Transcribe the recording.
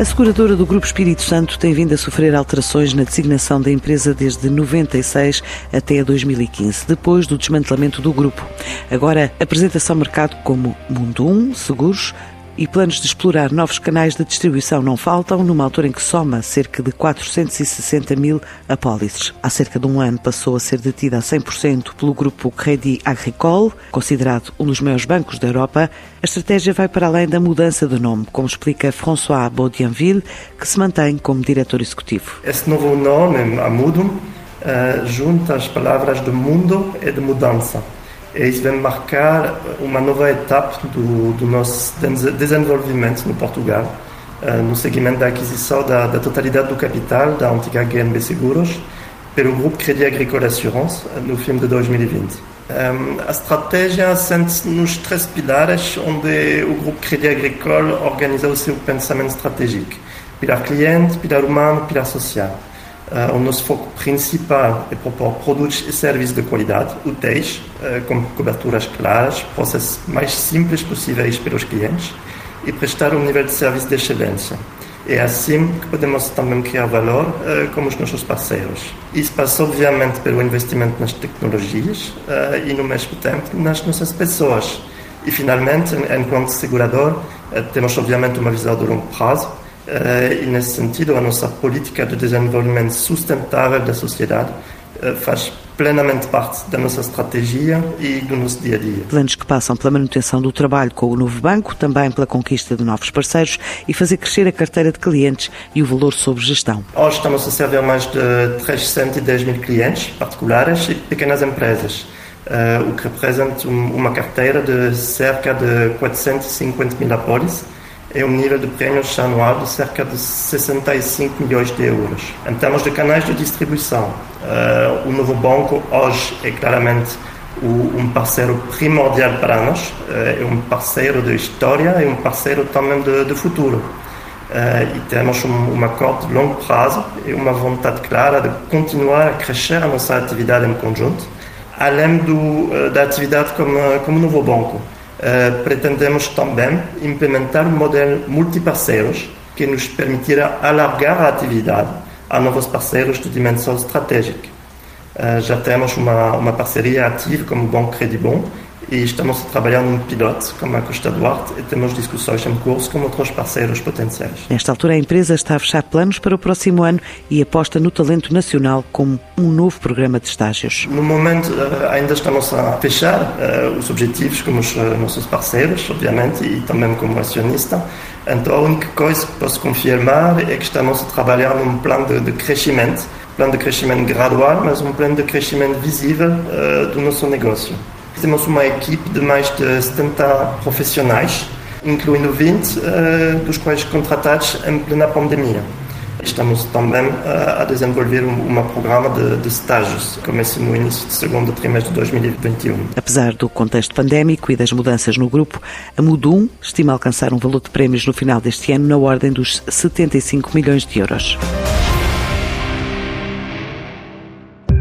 A seguradora do Grupo Espírito Santo tem vindo a sofrer alterações na designação da empresa desde 96 até 2015, depois do desmantelamento do grupo. Agora, apresenta-se ao mercado como Mundo 1 Seguros, e planos de explorar novos canais de distribuição não faltam, numa altura em que soma cerca de 460 mil apólices. Há cerca de um ano passou a ser detida a 100% pelo grupo Crédit Agricole, considerado um dos maiores bancos da Europa. A estratégia vai para além da mudança de nome, como explica François Baudianville, que se mantém como diretor executivo. Este novo nome, a Mudum, uh, junta as palavras de mundo e de mudança. E isso vai marcar uma nova etapa do, do nosso desenvolvimento no Portugal, uh, no segmento da aquisição da, da, totalidade do capital da antiga GNB Seguros pelo Grupo Crédit Agricole Assurance no fim de 2020. Um, a estratégia assente nos três pilares onde o Grupo Crédit Agricole organiza o seu pensamento estratégico: pilar cliente, pilar humano, pilar social. Uh, o nosso foco principal é propor produtos e serviços de qualidade, úteis, uh, com coberturas claras, processos mais simples possíveis para os clientes e prestar um nível de serviço de excelência. É assim que podemos também criar valor uh, como os nossos parceiros. Isso passa, obviamente, pelo investimento nas tecnologias e, no mesmo tempo, nas nossas pessoas. E, finalmente, enquanto segurador, temos, obviamente, uma visão de longo prazo e, nesse sentido, a nossa política de desenvolvimento sustentável da sociedade faz plenamente parte da nossa estratégia e do nosso dia a dia. Planos que passam pela manutenção do trabalho com o novo banco, também pela conquista de novos parceiros e fazer crescer a carteira de clientes e o valor sobre gestão. Hoje estamos a servir mais de 310 mil clientes particulares e pequenas empresas. Uh, o que representa uma carteira de cerca de 450 mil apólices é um nível de prêmios anual de cerca de 65 milhões de euros. Em termos de canais de distribuição, uh, o novo banco hoje é claramente o, um parceiro primordial para nós, uh, é um parceiro de história e um parceiro também de, de futuro. Uh, e temos um, um acordo de longo prazo e uma vontade clara de continuar a crescer a nossa atividade em conjunto, além do, da atividade como, como novo banco. Uh, pretendemos também implementar um modelo multiparceiros que nos permitirá alargar a atividade a novos parceiros de dimensão estratégica. Uh, já temos uma, uma parceria ativa com o Banco Credibon e estamos a trabalhar num piloto com a Costa Duarte e temos discussões em curso com outros parceiros potenciais. Nesta altura, a empresa está a fechar planos para o próximo ano e aposta no talento nacional como um novo programa de estágios. No momento, eh, ainda estamos a fechar uh, os objetivos com os uh, nossos parceiros, obviamente, e também como acionista. Então, a única coisa que posso confirmar é que estamos a trabalhar num plano de, de crescimento, plano de crescimento gradual, mas um plano de crescimento visível uh, do nosso negócio. Temos uma equipe de mais de 70 profissionais, incluindo 20 uh, eh, dos quais contratados em plena pandemia. Estamos também uh, a desenvolver um, programa de, de estágios, começa no início do segundo trimestre de 2021. Apesar do contexto pandémico e das mudanças no grupo, a Mudum estima alcançar um valor de prémios no final deste ano na ordem dos 75 milhões de euros.